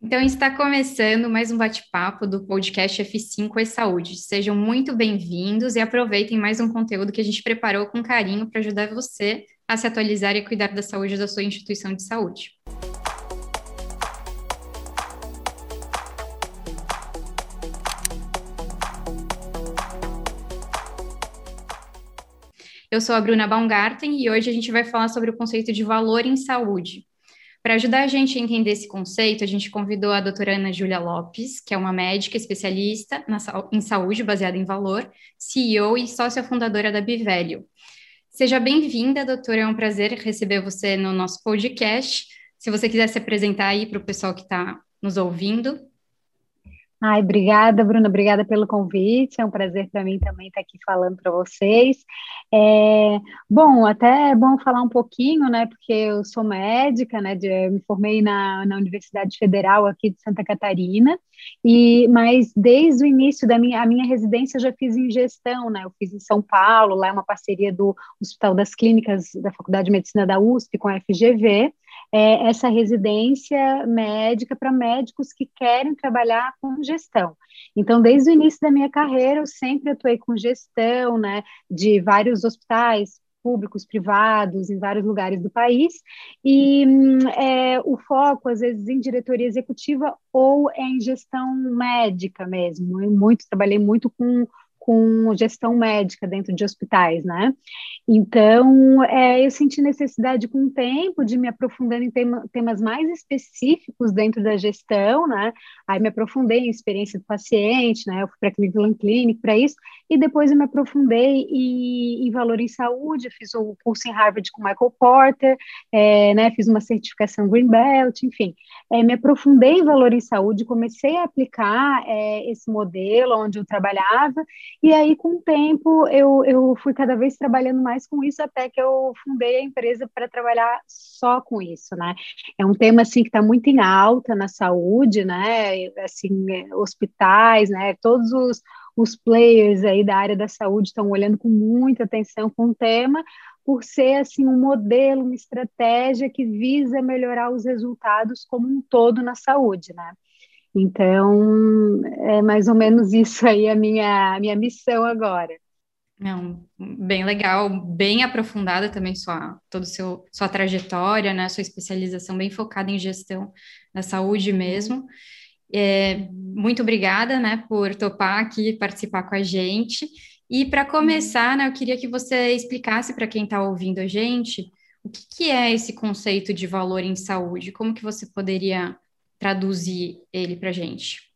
Então, está começando mais um bate-papo do podcast F5 e Saúde. Sejam muito bem-vindos e aproveitem mais um conteúdo que a gente preparou com carinho para ajudar você a se atualizar e cuidar da saúde da sua instituição de saúde. Eu sou a Bruna Baumgarten e hoje a gente vai falar sobre o conceito de valor em saúde. Para ajudar a gente a entender esse conceito, a gente convidou a doutora Ana Júlia Lopes, que é uma médica especialista na, em saúde baseada em valor, CEO e sócia fundadora da Bivelio. Seja bem-vinda, doutora, é um prazer receber você no nosso podcast. Se você quiser se apresentar aí para o pessoal que está nos ouvindo. Ai, obrigada, Bruna, obrigada pelo convite. É um prazer para mim também estar aqui falando para vocês. É, bom, até é bom falar um pouquinho, né? Porque eu sou médica, né? De, eu me formei na, na Universidade Federal aqui de Santa Catarina, e mas desde o início da minha, a minha residência eu já fiz em gestão, né? Eu fiz em São Paulo, lá é uma parceria do Hospital das Clínicas da Faculdade de Medicina da USP com a FGV é, essa residência médica para médicos que querem trabalhar com gestão. Então, desde o início da minha carreira, eu sempre atuei com gestão, né, de vários hospitais públicos, privados, em vários lugares do país, e é, o foco, às vezes, em diretoria executiva ou em gestão médica mesmo. Eu muito, trabalhei muito com com gestão médica dentro de hospitais, né? Então, é, eu senti necessidade com o tempo de me aprofundar em tema, temas mais específicos dentro da gestão, né? Aí me aprofundei em experiência do paciente, né? Eu fui para a Cleveland Clinic para isso, e depois eu me aprofundei em, em valor em saúde, fiz o um curso em Harvard com Michael Porter, é, né? Fiz uma certificação Green Belt, enfim. É, me aprofundei em valor em saúde, comecei a aplicar é, esse modelo onde eu trabalhava, e aí, com o tempo, eu, eu fui cada vez trabalhando mais com isso, até que eu fundei a empresa para trabalhar só com isso, né? É um tema, assim, que está muito em alta na saúde, né? Assim, hospitais, né? Todos os, os players aí da área da saúde estão olhando com muita atenção com o tema, por ser assim um modelo, uma estratégia que visa melhorar os resultados como um todo na saúde, né? Então, é mais ou menos isso aí a minha, a minha missão agora. Não, bem legal, bem aprofundada também sua todo seu sua trajetória, né, sua especialização bem focada em gestão da saúde mesmo. É, muito obrigada, né, por topar aqui participar com a gente. E para começar, né, eu queria que você explicasse para quem está ouvindo a gente o que, que é esse conceito de valor em saúde, como que você poderia traduzir ele para gente?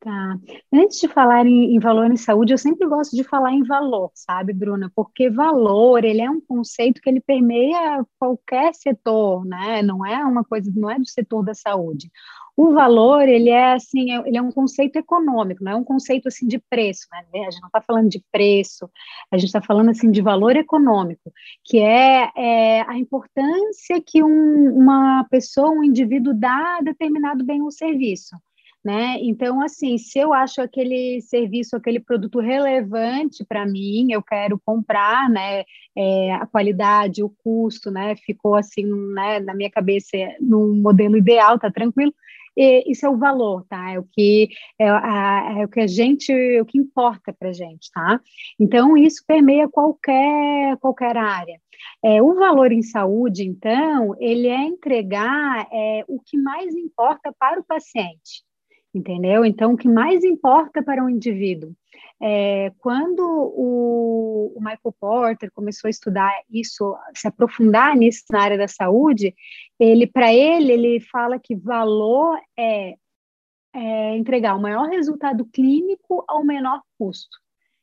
Tá. Antes de falar em, em, valor em saúde, eu sempre gosto de falar em valor, sabe, Bruna? Porque valor, ele é um conceito que ele permeia qualquer setor, né? Não é uma coisa, não é do setor da saúde. O valor, ele é assim, é, ele é um conceito econômico, não é um conceito assim de preço, né? A gente não está falando de preço, a gente está falando assim de valor econômico, que é, é a importância que um, uma pessoa, um indivíduo dá a determinado bem ou serviço. Né? Então, assim, se eu acho aquele serviço, aquele produto relevante para mim, eu quero comprar, né? É, a qualidade, o custo, né? Ficou assim, né? Na minha cabeça, num modelo ideal, tá tranquilo e isso é o valor, tá? É o que é, a, é o que a gente, o que importa para gente, tá? Então isso permeia qualquer qualquer área. É, o valor em saúde, então, ele é entregar é, o que mais importa para o paciente entendeu? Então, o que mais importa para um indivíduo é, quando o, o, Michael Porter começou a estudar isso, se aprofundar nisso na área da saúde, ele, para ele, ele fala que valor é, é entregar o maior resultado clínico ao menor custo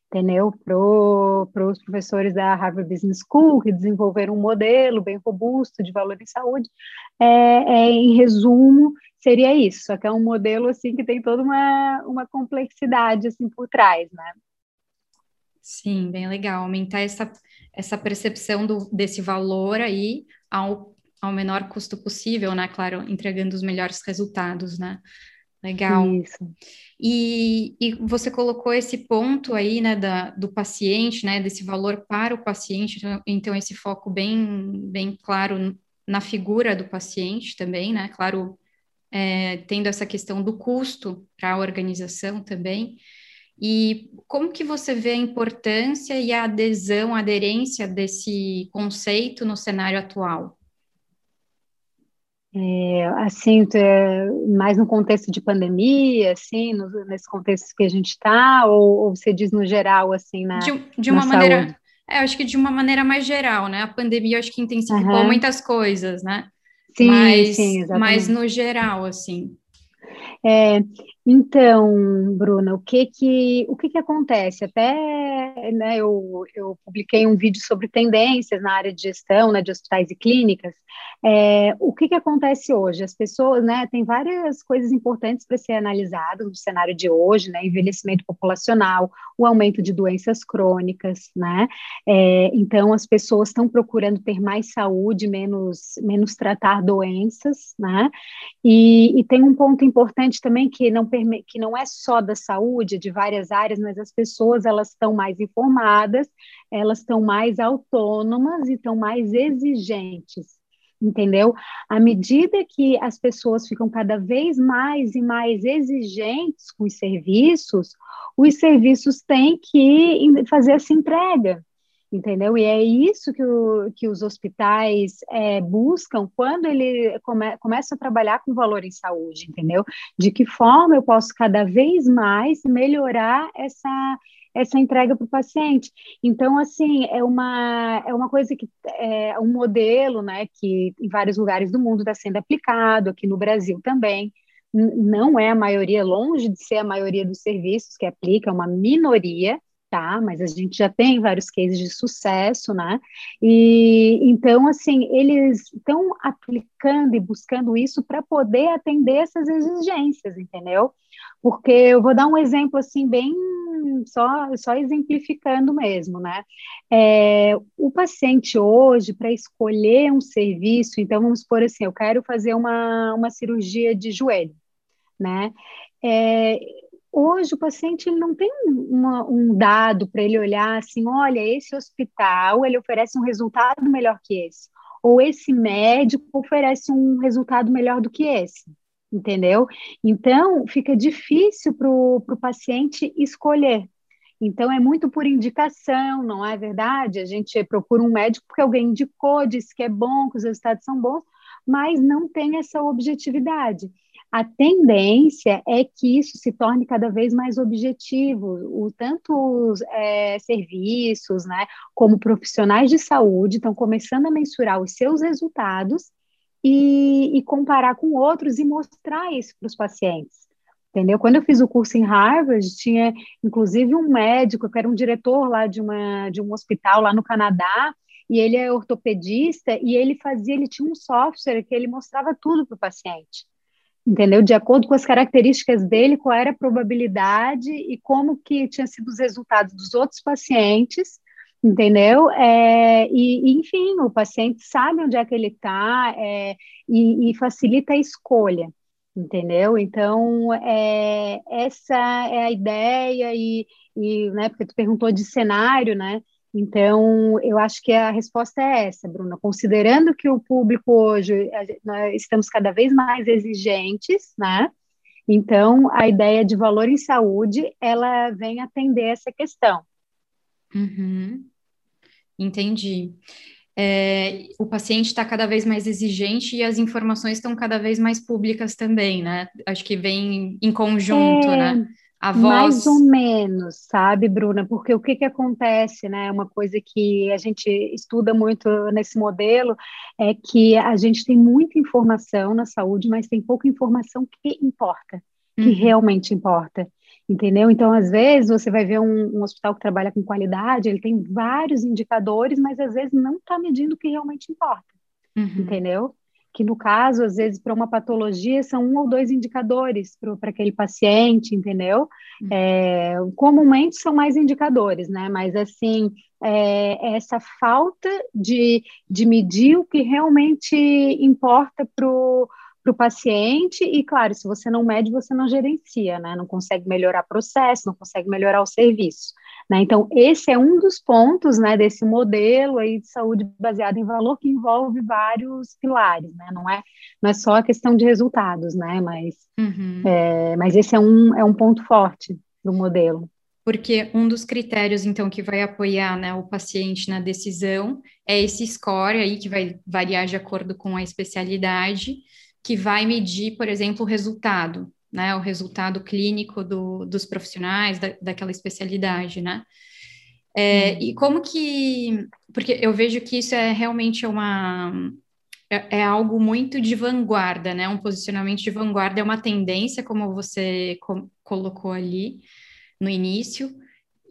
entendeu? Para os professores da Harvard Business School, que desenvolveram um modelo bem robusto de valor em saúde, é, é, em resumo, seria isso, só que é um modelo, assim, que tem toda uma, uma complexidade, assim, por trás, né? Sim, bem legal, aumentar essa, essa percepção do, desse valor aí ao, ao menor custo possível, né? Claro, entregando os melhores resultados, né? Legal. Isso. E, e você colocou esse ponto aí, né, da, do paciente, né, desse valor para o paciente, então, então esse foco bem, bem claro na figura do paciente também, né, claro, é, tendo essa questão do custo para a organização também. E como que você vê a importância e a adesão, a aderência desse conceito no cenário atual? É, assim, é, mais no contexto de pandemia, assim, no, nesse contexto que a gente está, ou, ou, você diz no geral, assim, na De, de uma maneira, saúde? é, acho que de uma maneira mais geral, né? A pandemia, acho que intensificou uhum. muitas coisas, né? Sim, mas, sim, exatamente. Mas no geral, assim. É, então, Bruna, o que que, o que, que acontece? Até né, eu, eu publiquei um vídeo sobre tendências na área de gestão né, de hospitais e clínicas. É, o que, que acontece hoje? As pessoas, né, tem várias coisas importantes para ser analisado no cenário de hoje, né, envelhecimento populacional, o aumento de doenças crônicas, né, é, então as pessoas estão procurando ter mais saúde, menos, menos tratar doenças, né, e, e tem um ponto importante também que não que não é só da saúde, de várias áreas, mas as pessoas elas estão mais informadas, elas estão mais autônomas e estão mais exigentes entendeu? À medida que as pessoas ficam cada vez mais e mais exigentes com os serviços, os serviços têm que fazer essa entrega, entendeu? E é isso que, o, que os hospitais é, buscam quando ele come, começa a trabalhar com valor em saúde, entendeu? De que forma eu posso cada vez mais melhorar essa essa entrega para o paciente. Então, assim, é uma, é uma coisa que é um modelo, né, que em vários lugares do mundo está sendo aplicado, aqui no Brasil também. Não é a maioria, longe de ser a maioria dos serviços que aplica, é uma minoria, tá? Mas a gente já tem vários cases de sucesso, né? E então, assim, eles estão aplicando e buscando isso para poder atender essas exigências, entendeu? Porque eu vou dar um exemplo assim bem só só exemplificando mesmo, né? É, o paciente hoje para escolher um serviço, então vamos por assim, eu quero fazer uma, uma cirurgia de joelho, né? É, hoje o paciente ele não tem uma, um dado para ele olhar assim, olha, esse hospital ele oferece um resultado melhor que esse, ou esse médico oferece um resultado melhor do que esse, entendeu? Então fica difícil para o paciente escolher. Então é muito por indicação, não é verdade? A gente procura um médico porque alguém indicou, disse que é bom, que os resultados são bons, mas não tem essa objetividade. A tendência é que isso se torne cada vez mais objetivo, o, tanto os é, serviços, né, como profissionais de saúde estão começando a mensurar os seus resultados e, e comparar com outros e mostrar isso para os pacientes. Entendeu? Quando eu fiz o curso em Harvard, tinha inclusive um médico, que era um diretor lá de, uma, de um hospital lá no Canadá, e ele é ortopedista, e ele fazia, ele tinha um software que ele mostrava tudo para o paciente entendeu? De acordo com as características dele, qual era a probabilidade e como que tinha sido os resultados dos outros pacientes, entendeu? É, e, enfim, o paciente sabe onde é que ele está é, e, e, facilita a escolha, entendeu? Então, é, essa é a ideia e, e, né, porque tu perguntou de cenário, né? Então, eu acho que a resposta é essa, Bruna. Considerando que o público hoje, nós estamos cada vez mais exigentes, né? Então, a ideia de valor em saúde, ela vem atender essa questão. Uhum. Entendi. É, o paciente está cada vez mais exigente e as informações estão cada vez mais públicas também, né? Acho que vem em conjunto, é... né? A voz... Mais ou menos, sabe, Bruna? Porque o que, que acontece, né? Uma coisa que a gente estuda muito nesse modelo é que a gente tem muita informação na saúde, mas tem pouca informação que importa, que uhum. realmente importa. Entendeu? Então, às vezes, você vai ver um, um, hospital que trabalha com qualidade, ele tem vários indicadores, mas às vezes não está medindo o que realmente importa. Uhum. Entendeu? Que no caso, às vezes, para uma patologia, são um ou dois indicadores para aquele paciente, entendeu? Uhum. É, comumente são mais indicadores, né? Mas, assim, é, essa falta de, de medir o que realmente importa para o para o paciente, e claro, se você não mede, você não gerencia, né? Não consegue melhorar processo, não consegue melhorar o serviço. Né? Então, esse é um dos pontos né, desse modelo aí de saúde baseado em valor que envolve vários pilares, né? Não é, não é só a questão de resultados, né? Mas, uhum. é, mas esse é um, é um ponto forte do modelo. Porque um dos critérios, então, que vai apoiar né, o paciente na decisão é esse score aí, que vai variar de acordo com a especialidade, que vai medir, por exemplo, o resultado né, o resultado clínico do, dos profissionais da, daquela especialidade, né? É, hum. E como que, porque eu vejo que isso é realmente uma é, é, algo muito de vanguarda, né? Um posicionamento de vanguarda é uma tendência, como você co colocou ali no início.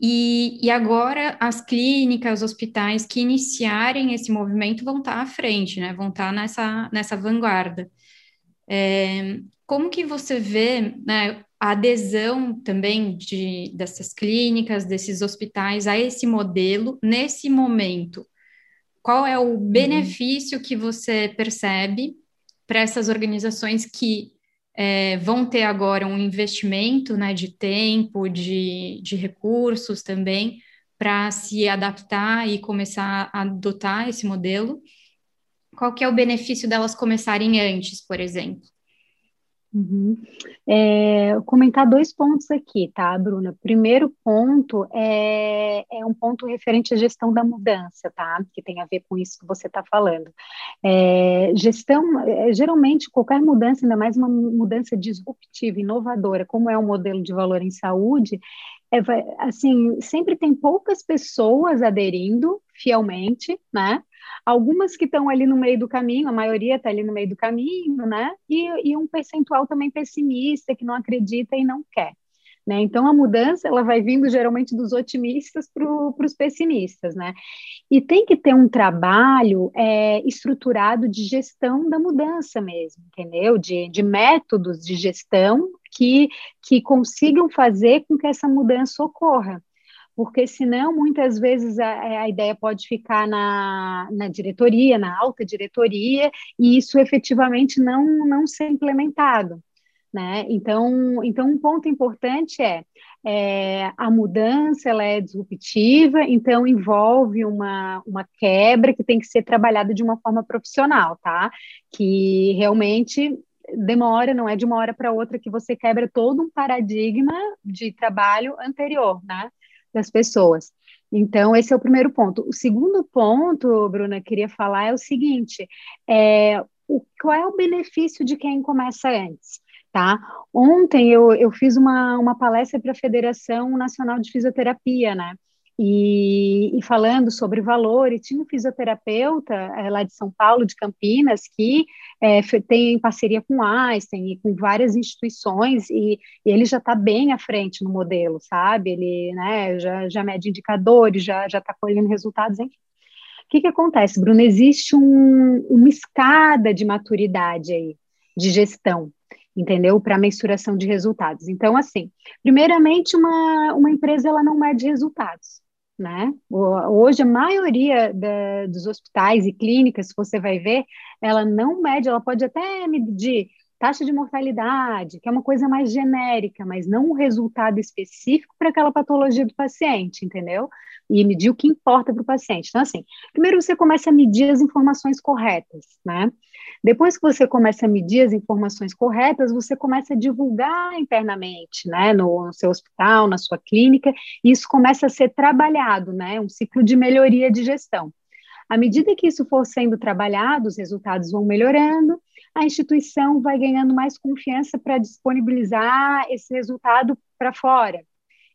E, e, agora as clínicas, os hospitais que iniciarem esse movimento vão estar à frente, né? Vão estar nessa, nessa vanguarda. É, como que você vê né, a adesão também de, dessas clínicas, desses hospitais a esse modelo nesse momento? Qual é o uhum. benefício que você percebe para essas organizações que é, vão ter agora um investimento né, de tempo, de, de recursos também, para se adaptar e começar a adotar esse modelo? Qual que é o benefício delas começarem antes, por exemplo? Uhum. É, comentar dois pontos aqui, tá, Bruna? Primeiro ponto é, é um ponto referente à gestão da mudança, tá? Que tem a ver com isso que você está falando. É, gestão, é, geralmente, qualquer mudança, ainda mais uma mudança disruptiva, inovadora, como é o modelo de valor em saúde, é, assim, sempre tem poucas pessoas aderindo fielmente, né? Algumas que estão ali no meio do caminho, a maioria está ali no meio do caminho, né? E, e um percentual também pessimista, que não acredita e não quer. Né? Então, a mudança ela vai vindo geralmente dos otimistas para os pessimistas. Né? E tem que ter um trabalho é, estruturado de gestão da mudança mesmo, entendeu? De, de métodos de gestão que, que consigam fazer com que essa mudança ocorra porque senão muitas vezes a, a, ideia pode ficar na, na diretoria, na alta diretoria, e isso efetivamente não, não ser implementado. Né? Então, então, um ponto importante é, é, a mudança ela é disruptiva, então envolve uma, uma quebra que tem que ser trabalhada de uma forma profissional, tá? Que realmente demora, não é de uma hora para outra que você quebra todo um paradigma de trabalho anterior, né? Das pessoas. Então, esse é o primeiro ponto. O segundo ponto, Bruna, queria falar é o seguinte: é, o, qual é o benefício de quem começa antes? Tá? Ontem eu, eu fiz uma, uma palestra para a Federação Nacional de Fisioterapia, né? E, e, falando sobre valor, e tinha um fisioterapeuta é, lá de São Paulo, de Campinas, que é, tem parceria com Einstein e com várias instituições, e, e ele já está bem à frente no modelo, sabe? Ele né, já, já mede indicadores, já está colhendo resultados, enfim. O que, que acontece, Bruno? Existe um, uma escada de maturidade aí, de gestão, entendeu? Para mensuração de resultados. Então, assim, primeiramente, uma, uma empresa ela não mede resultados né? Hoje a maioria da, dos hospitais e clínicas, você vai ver, ela não mede, ela pode até medir taxa de mortalidade, que é uma coisa mais genérica, mas não um resultado específico para aquela patologia do paciente, entendeu? E medir o que importa para o paciente. Então, assim, primeiro você começa a medir as informações corretas, né? Depois que você começa a medir as informações corretas, você começa a divulgar internamente, né, no, no seu hospital, na sua clínica, e isso começa a ser trabalhado, né, um ciclo de melhoria de gestão. À medida que isso for sendo trabalhado, os resultados vão melhorando, a instituição vai ganhando mais confiança para disponibilizar esse resultado para fora,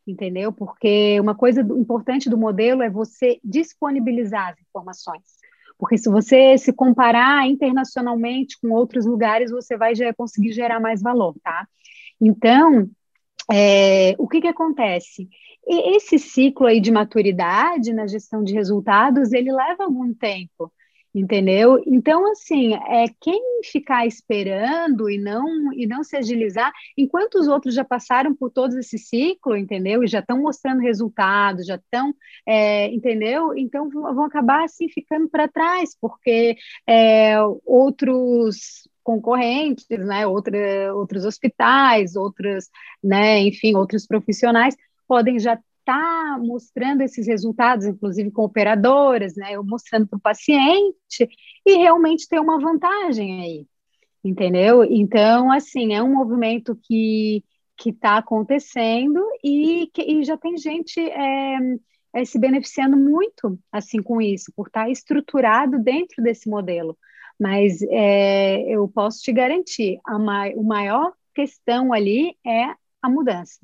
entendeu? Porque uma coisa importante do modelo é você disponibilizar as informações. Porque se você se comparar internacionalmente com outros lugares, você vai conseguir gerar mais valor, tá? Então, é, o que, que acontece? esse ciclo aí de maturidade na gestão de resultados, ele leva algum tempo entendeu? Então, assim, é quem ficar esperando e não e não se agilizar, enquanto os outros já passaram por todo esse ciclo, entendeu? E já estão mostrando resultados, já estão, é, entendeu? Então vão acabar assim ficando para trás, porque é, outros concorrentes, né, outra, outros hospitais, outros, né, enfim, outros profissionais podem já estar tá mostrando esses resultados, inclusive com operadoras, né, mostrando para o paciente e realmente ter uma vantagem aí, entendeu? Então, assim, é um movimento que que está acontecendo e que e já tem gente é, é, se beneficiando muito assim com isso, por estar tá estruturado dentro desse modelo. Mas é, eu posso te garantir, a ma o maior questão ali é a mudança.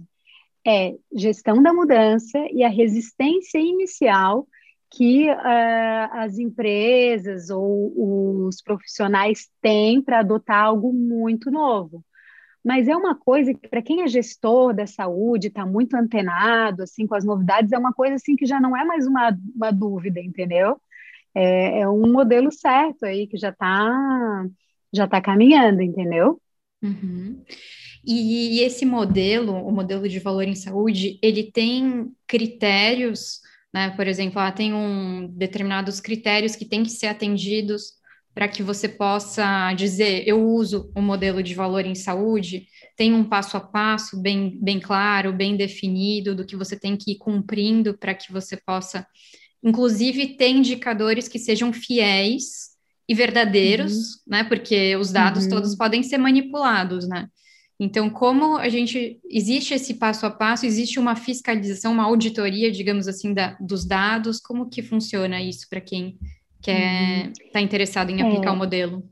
É gestão da mudança e a resistência inicial que uh, as empresas ou os profissionais têm para adotar algo muito novo. Mas é uma coisa que, para quem é gestor da saúde, está muito antenado assim com as novidades, é uma coisa assim que já não é mais uma, uma dúvida, entendeu? é, é um modelo certo aí que já está já tá caminhando, entendeu? Uhum. E esse modelo, o modelo de valor em saúde, ele tem critérios, né? Por exemplo, ah, tem um determinados critérios que têm que ser atendidos para que você possa dizer, eu uso o modelo de valor em saúde, tem um passo a passo bem, bem claro, bem definido do que você tem que ir cumprindo para que você possa inclusive ter indicadores que sejam fiéis e verdadeiros, uhum. né? Porque os dados uhum. todos podem ser manipulados, né? Então, como a gente existe esse passo a passo, existe uma fiscalização, uma auditoria, digamos assim, da, dos dados, como que funciona isso para quem quer está uhum. interessado em aplicar é. o modelo?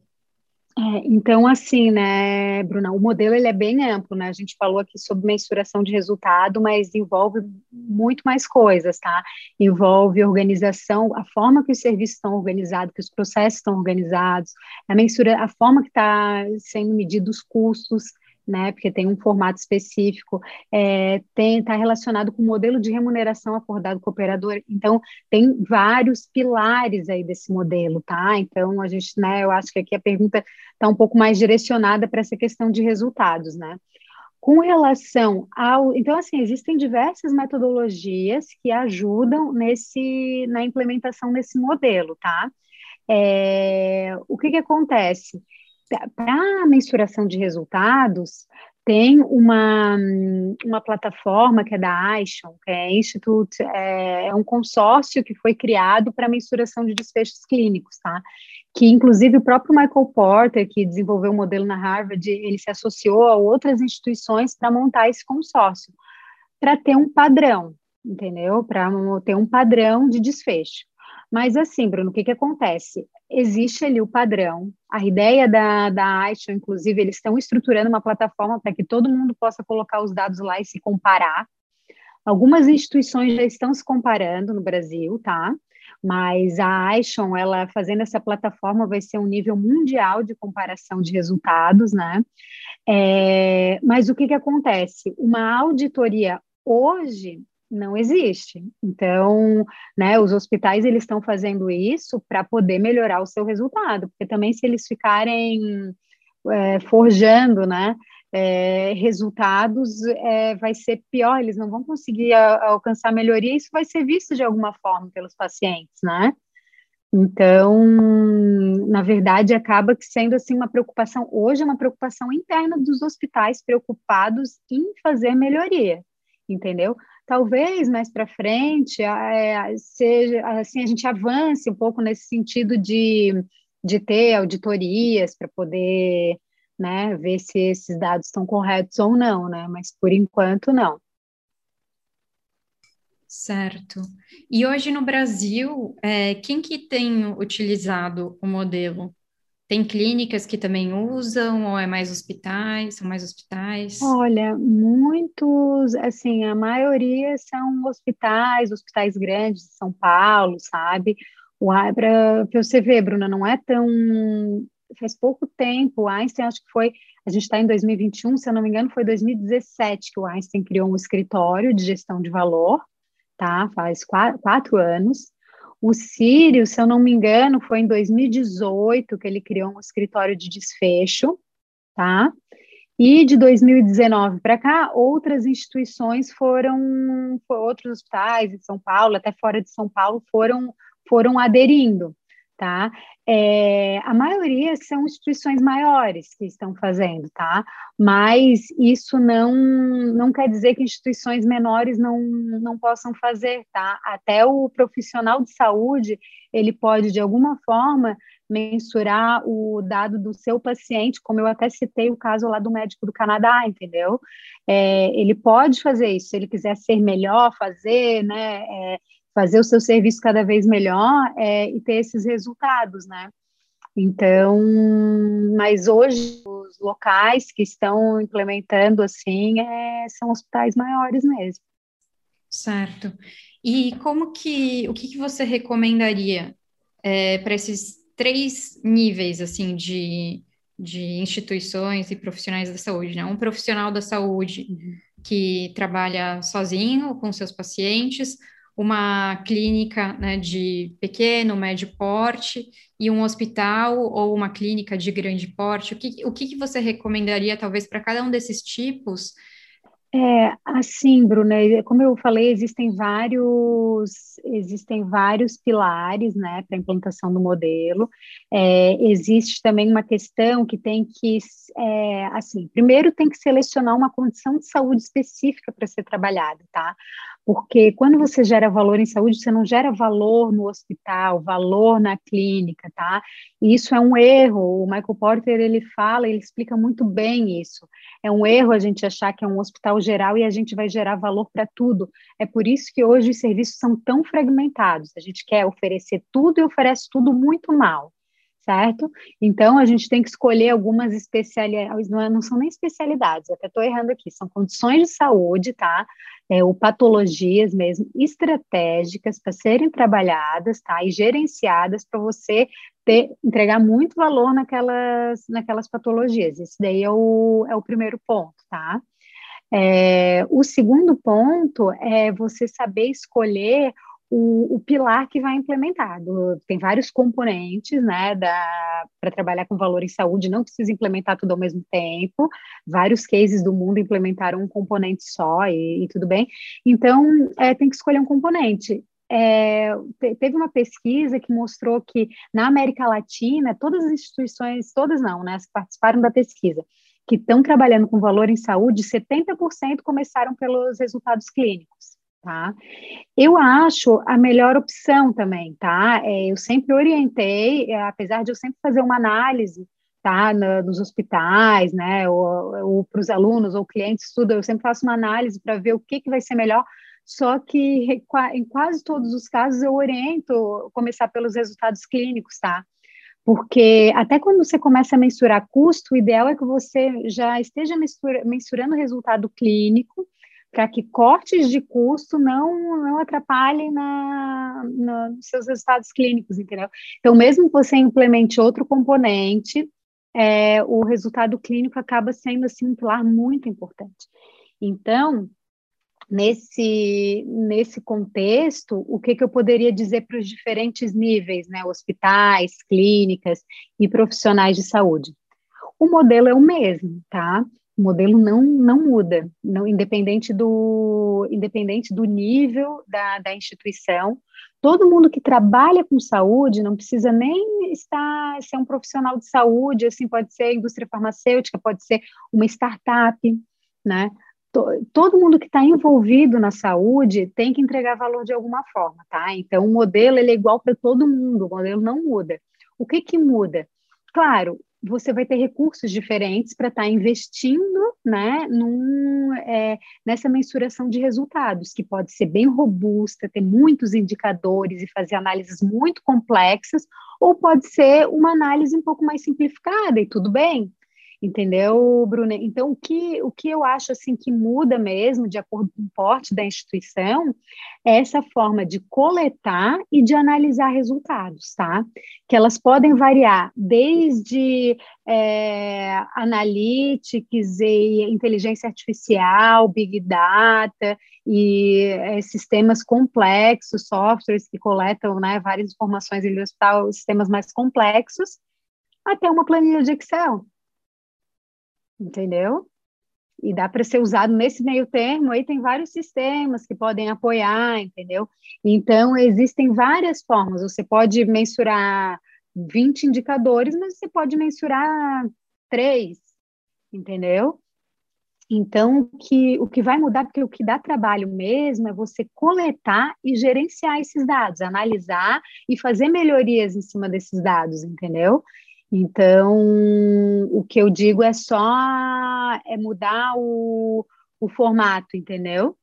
É, então, assim, né, Bruna, o modelo ele é bem amplo, né? A gente falou aqui sobre mensuração de resultado, mas envolve muito mais coisas, tá? Envolve organização, a forma que os serviços estão organizados, que os processos estão organizados, a mensura, a forma que está sendo medidos os custos, né, porque tem um formato específico, é, está relacionado com o modelo de remuneração acordado com o operador, então tem vários pilares aí desse modelo, tá? Então a gente, né, eu acho que aqui a pergunta está um pouco mais direcionada para essa questão de resultados, né? Com relação ao, então assim, existem diversas metodologias que ajudam nesse na implementação desse modelo, tá? É, o que que acontece? Para a mensuração de resultados, tem uma, uma plataforma que é da ISHON, que é Institute, é, é um consórcio que foi criado para mensuração de desfechos clínicos, tá? Que inclusive o próprio Michael Porter, que desenvolveu o modelo na Harvard, ele se associou a outras instituições para montar esse consórcio, para ter um padrão, entendeu? Para ter um padrão de desfecho. Mas assim, Bruno, o que, que acontece? Existe ali o padrão, a ideia da, da Aisha, inclusive, eles estão estruturando uma plataforma para que todo mundo possa colocar os dados lá e se comparar. Algumas instituições já estão se comparando no Brasil, tá? Mas a Aishon, ela fazendo essa plataforma, vai ser um nível mundial de comparação de resultados, né? É, mas o que, que acontece? Uma auditoria hoje não existe. Então, né, os hospitais eles estão fazendo isso para poder melhorar o seu resultado, porque também se eles ficarem é, forjando, né, é, resultados, é, vai ser pior, eles não vão conseguir a, alcançar melhoria, e isso vai ser visto de alguma forma pelos pacientes, né? Então, na verdade, acaba sendo assim uma preocupação, hoje é uma preocupação interna dos hospitais preocupados em fazer melhoria, entendeu? Talvez mais para frente é, seja assim a gente avance um pouco nesse sentido de, de ter auditorias para poder né, ver se esses dados estão corretos ou não, né? Mas por enquanto não. Certo. E hoje no Brasil, é, quem que tem utilizado o modelo? Tem clínicas que também usam, ou é mais hospitais? São mais hospitais? Olha, muitos, assim, a maioria são hospitais, hospitais grandes de São Paulo, sabe? Para você ver, Bruna, não é tão. Faz pouco tempo, o Einstein, acho que foi. A gente está em 2021, se eu não me engano, foi 2017 que o Einstein criou um escritório de gestão de valor, tá? Faz quatro, quatro anos. O Sírio, se eu não me engano, foi em 2018 que ele criou um escritório de desfecho, tá? E de 2019 para cá, outras instituições foram, outros hospitais em São Paulo, até fora de São Paulo, foram, foram aderindo, tá? É, a maioria são instituições maiores que estão fazendo, tá? Mas isso não, não quer dizer que instituições menores não, não possam fazer, tá? Até o profissional de saúde, ele pode, de alguma forma, mensurar o dado do seu paciente, como eu até citei o caso lá do médico do Canadá, entendeu? É, ele pode fazer isso, se ele quiser ser melhor, fazer, né? É, fazer o seu serviço cada vez melhor é, e ter esses resultados, né? Então, mas hoje os locais que estão implementando assim é, são hospitais maiores mesmo. Certo. E como que o que, que você recomendaria é, para esses três níveis assim de, de instituições e profissionais da saúde, né? Um profissional da saúde uhum. que trabalha sozinho com seus pacientes, uma clínica né, de pequeno, médio porte e um hospital ou uma clínica de grande porte? O que, o que você recomendaria, talvez, para cada um desses tipos? É, assim, Bruna, como eu falei, existem vários, existem vários pilares, né, para a implantação do modelo. É, existe também uma questão que tem que, é, assim, primeiro tem que selecionar uma condição de saúde específica para ser trabalhada, tá? Porque quando você gera valor em saúde, você não gera valor no hospital, valor na clínica, tá? E isso é um erro. O Michael Porter ele fala, ele explica muito bem isso. É um erro a gente achar que é um hospital geral e a gente vai gerar valor para tudo. É por isso que hoje os serviços são tão fragmentados. A gente quer oferecer tudo e oferece tudo muito mal certo? Então, a gente tem que escolher algumas especialidades, não, é, não são nem especialidades, até estou errando aqui, são condições de saúde, tá? É, ou patologias mesmo, estratégicas para serem trabalhadas, tá? E gerenciadas para você ter, entregar muito valor naquelas, naquelas patologias. Esse daí é o, é o primeiro ponto, tá? É, o segundo ponto é você saber escolher o, o, pilar que vai implementado. Tem vários componentes, né, para trabalhar com valor em saúde, não precisa implementar tudo ao mesmo tempo. Vários cases do mundo implementaram um componente só e, e tudo bem. Então, é, tem que escolher um componente. É, teve uma pesquisa que mostrou que na América Latina, todas as instituições, todas não, né, participaram da pesquisa, que estão trabalhando com valor em saúde, 70% começaram pelos resultados clínicos tá? Eu acho a melhor opção também, tá? É, eu sempre orientei, é, apesar de eu sempre fazer uma análise, tá? Na, nos hospitais, né? Ou, ou para os alunos ou clientes, tudo, eu sempre faço uma análise para ver o que, que vai ser melhor. Só que em quase todos os casos eu oriento começar pelos resultados clínicos, tá? Porque até quando você começa a mensurar custo, o ideal é que você já esteja mensurando o resultado clínico, para que cortes de custo não, não atrapalhem na, na, nos seus resultados clínicos, entendeu? Então, mesmo que você implemente outro componente, é, o resultado clínico acaba sendo assim, um pilar muito importante. Então, nesse, nesse contexto, o que, que eu poderia dizer para os diferentes níveis, né, hospitais, clínicas e profissionais de saúde? O modelo é o mesmo, tá? O modelo não, não muda, não, independente, do, independente do nível da, da instituição. Todo mundo que trabalha com saúde não precisa nem estar ser um profissional de saúde, assim pode ser indústria farmacêutica, pode ser uma startup, né? Todo mundo que está envolvido na saúde tem que entregar valor de alguma forma, tá? Então, o modelo ele é igual para todo mundo, o modelo não muda. O que que muda? Claro, você vai ter recursos diferentes para estar tá investindo né, num, é, nessa mensuração de resultados, que pode ser bem robusta, ter muitos indicadores e fazer análises muito complexas, ou pode ser uma análise um pouco mais simplificada, e tudo bem entendeu, Bruna? Então, o que, o que eu acho assim que muda mesmo, de acordo com o porte da instituição, é essa forma de coletar e de analisar resultados, tá? Que elas podem variar desde é, analytics e inteligência artificial, big data e é, sistemas complexos, softwares que coletam né, várias informações em hospital, sistemas mais complexos, até uma planilha de Excel, entendeu? E dá para ser usado nesse meio termo, aí tem vários sistemas que podem apoiar, entendeu? Então, existem várias formas, você pode mensurar 20 indicadores, mas você pode mensurar três, entendeu? Então, que, o que vai mudar, porque o que dá trabalho mesmo é você coletar e gerenciar esses dados, analisar e fazer melhorias em cima desses dados, entendeu? Então, o que eu digo é só é mudar o, o formato, entendeu?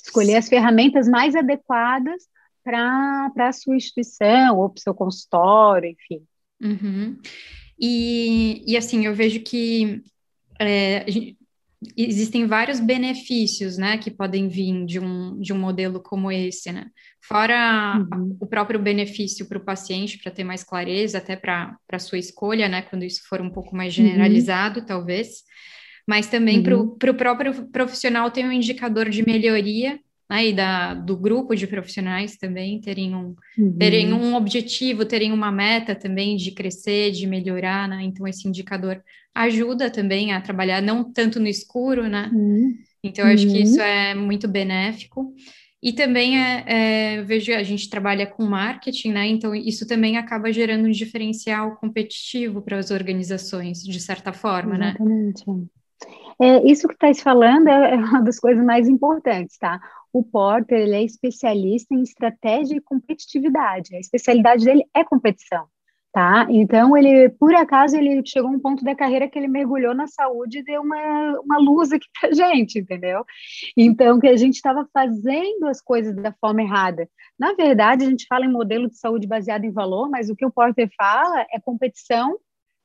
Escolher as ferramentas mais adequadas para a sua instituição ou para o seu consultório, enfim. Uhum. E, e assim, eu vejo que é, existem vários benefícios, né, que podem vir de um, de um modelo como esse, né? Fora uhum. o próprio benefício para o paciente, para ter mais clareza, até para a sua escolha, né, quando isso for um pouco mais uhum. generalizado, uhum. talvez, mas também uhum. para o próprio profissional ter um indicador de melhoria né, e da, do grupo de profissionais também terem um, uhum. terem um objetivo, terem uma meta também de crescer, de melhorar, né? Então, esse indicador ajuda também a trabalhar não tanto no escuro, né? Uhum. Então, eu acho que isso uhum. é muito benéfico. E também é, é, vejo a gente trabalha com marketing, né? Então isso também acaba gerando um diferencial competitivo para as organizações, de certa forma, Exatamente. né? É, isso que está falando é, é uma das coisas mais importantes, tá? O Porter ele é especialista em estratégia e competitividade. A especialidade dele é competição, tá? Então ele, por acaso, ele chegou a um ponto da carreira que ele mergulhou na saúde e deu uma, uma luz aqui para gente, entendeu? Então que a gente estava fazendo as coisas da forma errada. Na verdade, a gente fala em modelo de saúde baseado em valor, mas o que o Porter fala é competição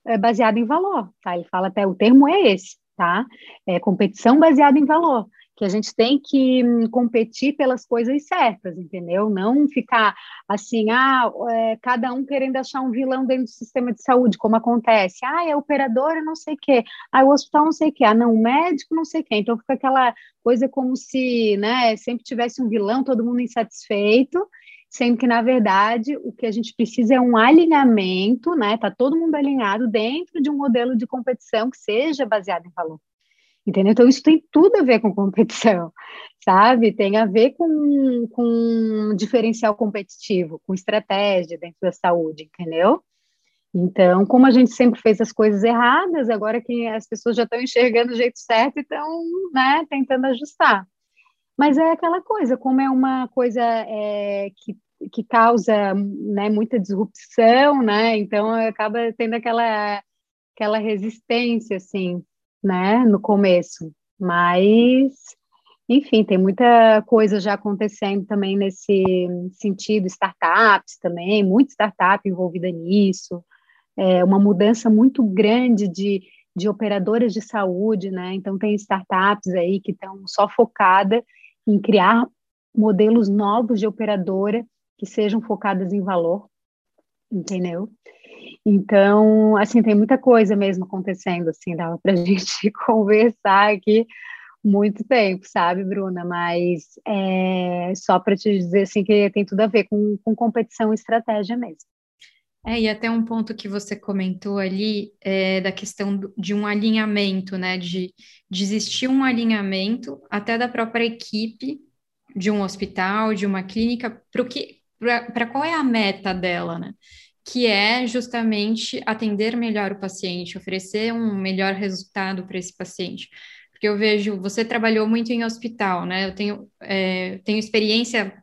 é, baseada em valor, tá? Ele fala até o termo é esse, tá? É competição baseada em valor que a gente tem que hum, competir pelas coisas certas, entendeu? Não ficar assim, ah, é, cada um querendo achar um vilão dentro do sistema de saúde, como acontece. Ah, é operadora não sei o quê, ah, o hospital não sei o quê, ah, não, o médico não sei o quê. Então fica aquela coisa como se, né, sempre tivesse um vilão, todo mundo insatisfeito, sendo que, na verdade, o que a gente precisa é um alinhamento, né? Tá todo mundo alinhado dentro de um modelo de competição que seja baseado em valor entendeu? Então, isso tem tudo a ver com competição, sabe? Tem a ver com, com diferencial competitivo, com estratégia dentro da saúde, entendeu? Então, como a gente sempre fez as coisas erradas, agora que as pessoas já estão enxergando o jeito certo e estão, né, tentando ajustar. Mas é aquela coisa, como é uma coisa é, que, que causa né, muita disrupção, né? Então acaba tendo aquela, aquela resistência, assim, né, no começo, mas enfim, tem muita coisa já acontecendo também nesse sentido, startups também, muita startup envolvida nisso, é uma mudança muito grande de, de operadoras de saúde, né? Então tem startups aí que estão só focadas em criar modelos novos de operadora que sejam focadas em valor, entendeu? Então, assim, tem muita coisa mesmo acontecendo, assim, dava para a gente conversar aqui muito tempo, sabe, Bruna? Mas é, só para te dizer, assim, que tem tudo a ver com, com competição e estratégia mesmo. É, e até um ponto que você comentou ali é, da questão de um alinhamento, né? De, de existir um alinhamento até da própria equipe de um hospital, de uma clínica, para qual é a meta dela, né? Que é justamente atender melhor o paciente, oferecer um melhor resultado para esse paciente. Porque eu vejo, você trabalhou muito em hospital, né? Eu tenho, é, tenho experiência,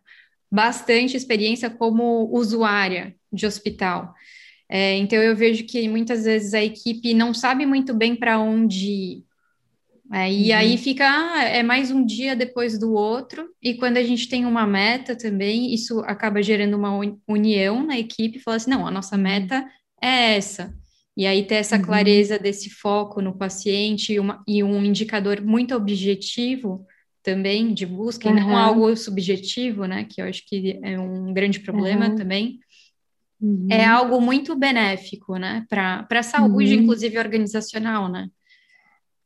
bastante experiência como usuária de hospital. É, então eu vejo que muitas vezes a equipe não sabe muito bem para onde ir, é, e uhum. aí fica, ah, é mais um dia depois do outro, e quando a gente tem uma meta também, isso acaba gerando uma união na equipe, fala assim, não, a nossa meta é essa. E aí ter essa uhum. clareza desse foco no paciente e, uma, e, um indicador muito objetivo também de busca, uhum. e não algo subjetivo, né, que eu acho que é um grande problema também, é uhum. algo muito benéfico, né, para a saúde, uhum. inclusive organizacional, né.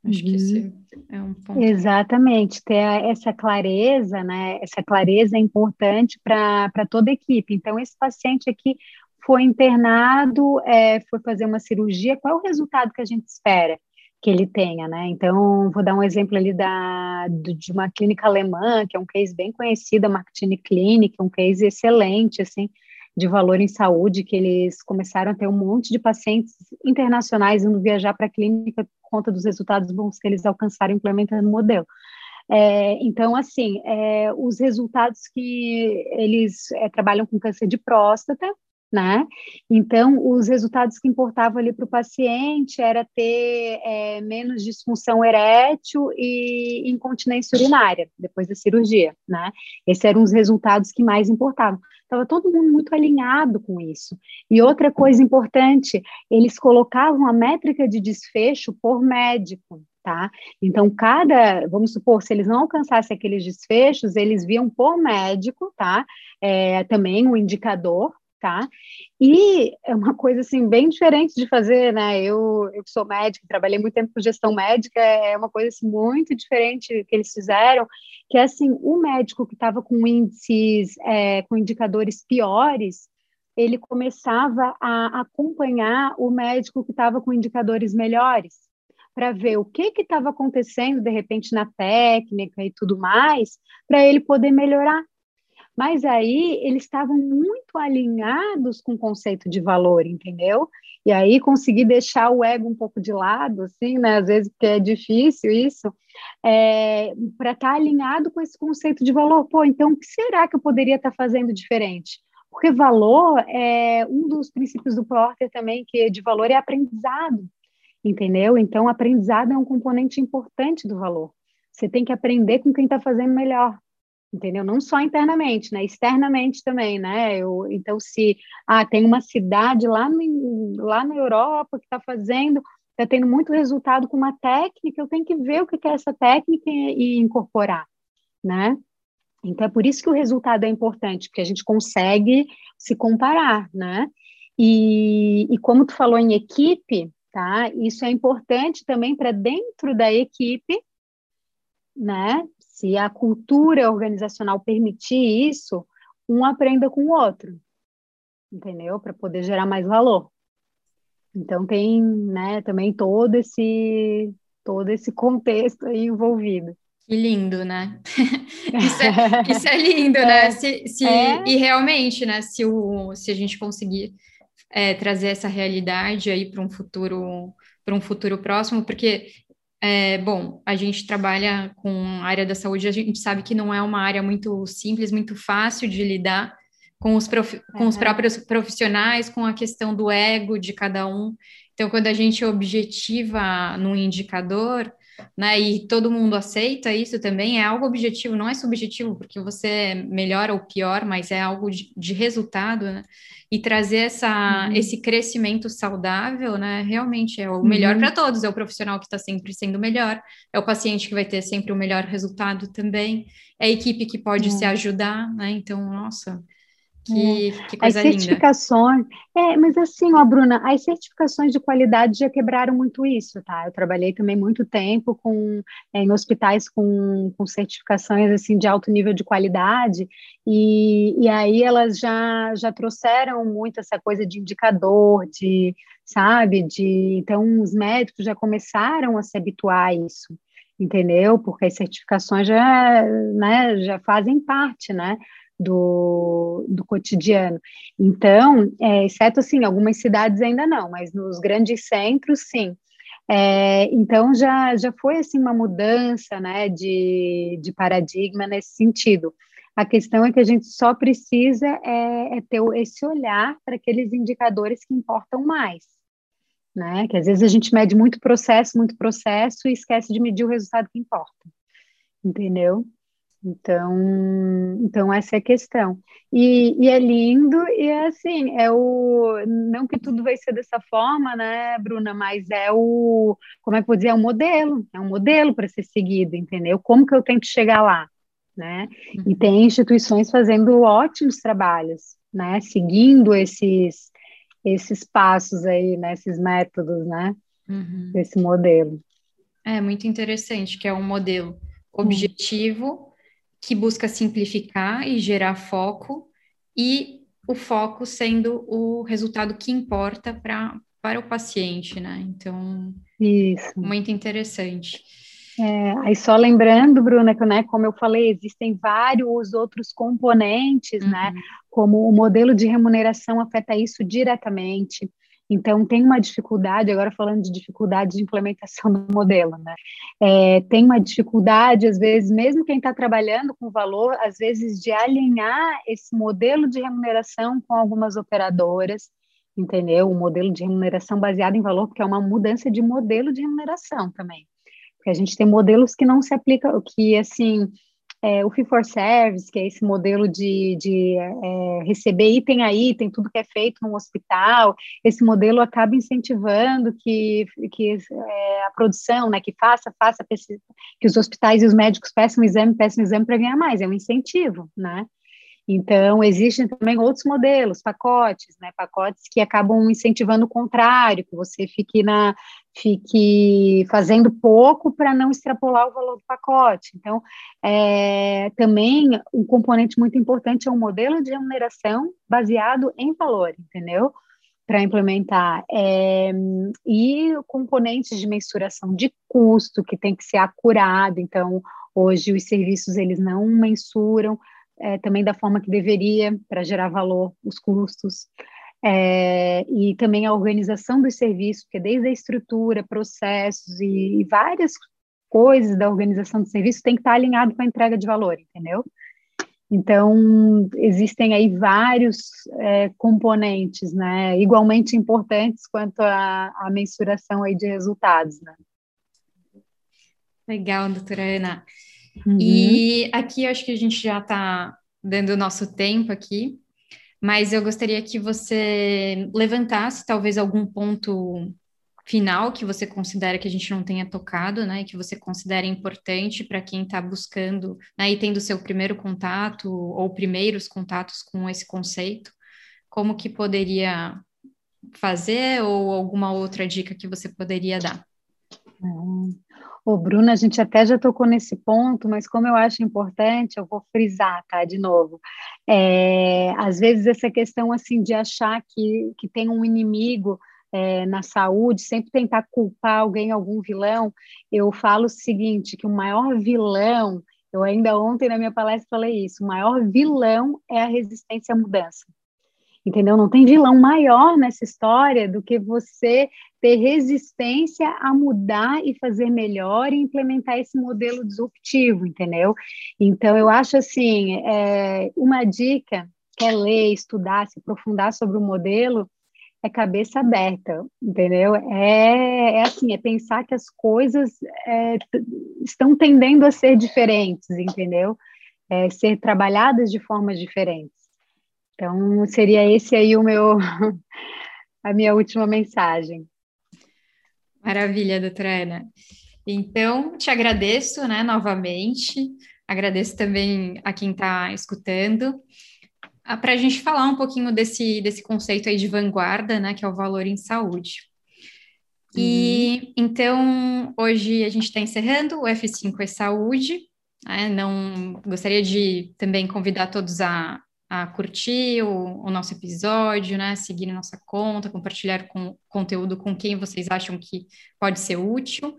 Acho que esse uhum. é um ponto. Exatamente, ter essa clareza, né? Essa clareza é importante para toda a equipe. Então, esse paciente aqui foi internado, é, foi fazer uma cirurgia, qual é o resultado que a gente espera que ele tenha, né? Então, vou dar um exemplo ali da, de uma clínica alemã, que é um case bem conhecido, a Martini Clinic, um case excelente, assim, de valor em saúde, que eles começaram a ter um monte de pacientes internacionais indo viajar para a clínica por conta dos resultados bons que eles alcançaram implementando o modelo. É, então, assim, é, os resultados que eles é, trabalham com câncer de próstata, né? Então, os resultados que importavam ali para o paciente era ter é, menos disfunção erétil e incontinência urinária depois da cirurgia, né? Esses eram os resultados que mais importavam. Estava todo mundo muito alinhado com isso. E outra coisa importante, eles colocavam a métrica de desfecho por médico, tá? Então, cada, vamos supor, se eles não alcançassem aqueles desfechos, eles viam por médico, tá? É, também um indicador, tá? E é uma coisa assim bem diferente de fazer, né? Eu, eu sou médica, trabalhei muito tempo com gestão médica, é uma coisa assim muito diferente que eles fizeram, que é assim, o médico que estava com índices, é, com indicadores piores, ele começava a acompanhar o médico que estava com indicadores melhores, para ver o que estava acontecendo de repente na técnica e tudo mais, para ele poder melhorar. Mas aí eles estavam muito alinhados com o conceito de valor, entendeu? E aí consegui deixar o ego um pouco de lado, assim, né? Às vezes porque é difícil isso, é, para estar tá alinhado com esse conceito de valor. Pô, então o que será que eu poderia estar tá fazendo diferente? Porque valor é um dos princípios do Porter também, que de valor é aprendizado, entendeu? Então, aprendizado é um componente importante do valor. Você tem que aprender com quem está fazendo melhor entendeu? Não só internamente, né? Externamente também, né? Eu, então, se ah, tem uma cidade lá, no, lá na Europa que está fazendo, está tendo muito resultado com uma técnica, eu tenho que ver o que é essa técnica e, e incorporar, né? Então, é por isso que o resultado é importante, porque a gente consegue se comparar, né? E, e como tu falou em equipe, tá? Isso é importante também para dentro da equipe, né? se a cultura organizacional permitir isso, um aprenda com o outro, entendeu? Para poder gerar mais valor. Então tem, né, também todo esse todo esse contexto aí envolvido. Que lindo, né? isso, é, isso, é, lindo, né? é, né? Se, se, é. E realmente, né? Se, o, se a gente conseguir é, trazer essa realidade aí para um futuro para um futuro próximo, porque é, bom, a gente trabalha com a área da saúde, a gente sabe que não é uma área muito simples, muito fácil de lidar com os, prof, com os próprios profissionais, com a questão do ego de cada um. Então, quando a gente objetiva num indicador, né, e todo mundo aceita isso também, é algo objetivo, não é subjetivo, porque você é melhor ou pior, mas é algo de, de resultado, né? e trazer essa, uhum. esse crescimento saudável, né? Realmente é o melhor uhum. para todos, é o profissional que está sempre sendo melhor, é o paciente que vai ter sempre o melhor resultado também, é a equipe que pode uhum. se ajudar, né? Então, nossa, que, é. que coisa as certificações, linda. É, mas assim, ó, Bruna, as certificações de qualidade já quebraram muito isso, tá? Eu trabalhei também muito tempo com, é, em hospitais com, com certificações assim de alto nível de qualidade, e, e aí elas já, já trouxeram muito essa coisa de indicador, de, sabe, de então os médicos já começaram a se habituar a isso entendeu? Porque as certificações já, né, já fazem parte, né? Do, do cotidiano. Então, é, exceto assim, algumas cidades ainda não, mas nos grandes centros, sim. É, então já, já foi assim uma mudança né, de, de paradigma nesse sentido. A questão é que a gente só precisa é, é ter esse olhar para aqueles indicadores que importam mais. Né? Que às vezes a gente mede muito processo, muito processo e esquece de medir o resultado que importa. Entendeu? Então, então essa é a questão. E, e, é lindo, e é assim, é o. Não que tudo vai ser dessa forma, né, Bruna? Mas é o. Como é que eu vou dizer? É um modelo, é um modelo para ser seguido, entendeu? Como que eu tenho que chegar lá, né? E tem instituições fazendo ótimos trabalhos, né? Seguindo esses, esses passos aí, né? Esses métodos, né? Uhum. Esse modelo. É muito interessante, que é um modelo objetivo que busca simplificar e gerar foco, e o foco sendo o resultado que importa para para o paciente, né? Então, Isso. muito interessante. É, aí só lembrando, Bruna, que né, como eu falei, existem vários outros componentes, né, uhum. né? Como o modelo de remuneração afeta isso diretamente. Então, tem uma dificuldade, agora falando de dificuldade de implementação do modelo, né? É, tem uma dificuldade, às vezes, mesmo quem está trabalhando com valor, às vezes, de alinhar esse modelo de remuneração com algumas operadoras, entendeu? O modelo de remuneração baseado em valor, porque é uma mudança de modelo de remuneração também. Porque a gente tem modelos que não se aplicam, que, assim, é, o Fee for Service, que é esse modelo de, de é, receber item a item, tudo que é feito no hospital, esse modelo acaba incentivando que, que é, a produção, né, que faça, faça, que os hospitais e os médicos peçam exame, peçam exame para ganhar mais, é um incentivo, né? Então, existem também outros modelos, pacotes, né? Pacotes que acabam incentivando o contrário, que você fique, na, fique fazendo pouco para não extrapolar o valor do pacote. Então, é, também um componente muito importante é um modelo de remuneração baseado em valor, entendeu? Para implementar. É, e componentes de mensuração de custo, que tem que ser acurado. Então, hoje os serviços eles não mensuram é, também da forma que deveria para gerar valor, os custos, é, e também a organização dos serviços, porque desde a estrutura, processos e, e várias coisas da organização do serviço tem que estar alinhado com a entrega de valor, entendeu? Então, existem aí vários é, componentes, né, igualmente importantes quanto à mensuração aí de resultados, né? Legal, doutora Ana. Uhum. E aqui eu acho que a gente já está dando o nosso tempo aqui, mas eu gostaria que você levantasse talvez algum ponto final que você considera que a gente não tenha tocado, né, que você considera importante para quem está buscando, né, e tendo seu primeiro contato ou primeiros contatos com esse conceito, como que poderia fazer ou alguma outra dica que você poderia dar? Ô, Bruna, a gente até já tocou nesse ponto, mas como eu acho importante, eu vou frisar, tá, de novo. É, às vezes essa questão, assim, de achar que, que tem um inimigo é, na saúde, sempre tentar culpar alguém, algum vilão, eu falo o seguinte, que o maior vilão, eu ainda ontem na minha palestra falei isso, o maior vilão é a resistência à mudança entendeu? Não tem vilão maior nessa história do que você ter resistência a mudar e fazer melhor e implementar esse modelo disruptivo, entendeu? Então, eu acho assim, é, uma dica que é ler, estudar, se aprofundar sobre o modelo, é cabeça aberta, entendeu? É, é assim, é pensar que as coisas é, estão tendendo a ser diferentes, entendeu? É, ser trabalhadas de formas diferentes. Então, seria esse aí o meu, a minha última mensagem. Maravilha, doutora Ana. Então, te agradeço, né, novamente. Agradeço também a quem está escutando. Ah, Para a gente falar um pouquinho desse, desse conceito aí de vanguarda, né, que é o valor em saúde. E uhum. então, hoje a gente está encerrando o F5 é Saúde. Né, não gostaria de também convidar todos a a curtir o, o, nosso episódio, né? Seguir nossa conta, compartilhar com, conteúdo com quem vocês acham que pode ser útil.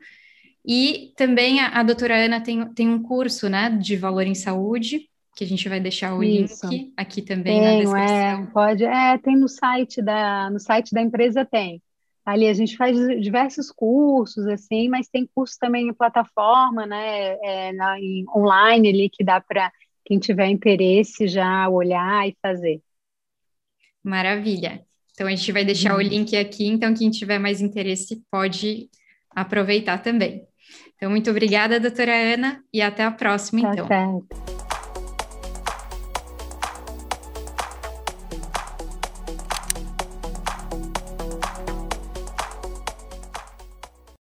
E também a, a doutora Ana tem, tem um curso, né, de valor em saúde, que a gente vai deixar o Isso. link aqui também Tenho, na descrição. É, pode, é, tem no site da, no site da empresa tem. Ali a gente faz diversos cursos, assim, mas tem curso também em plataforma, né, é, na, em, online ali que dá para quem tiver interesse já olhar e fazer. Maravilha. Então a gente vai deixar uhum. o link aqui, então quem tiver mais interesse pode aproveitar também. Então, muito obrigada, doutora Ana, e até a próxima, tá então. Certo.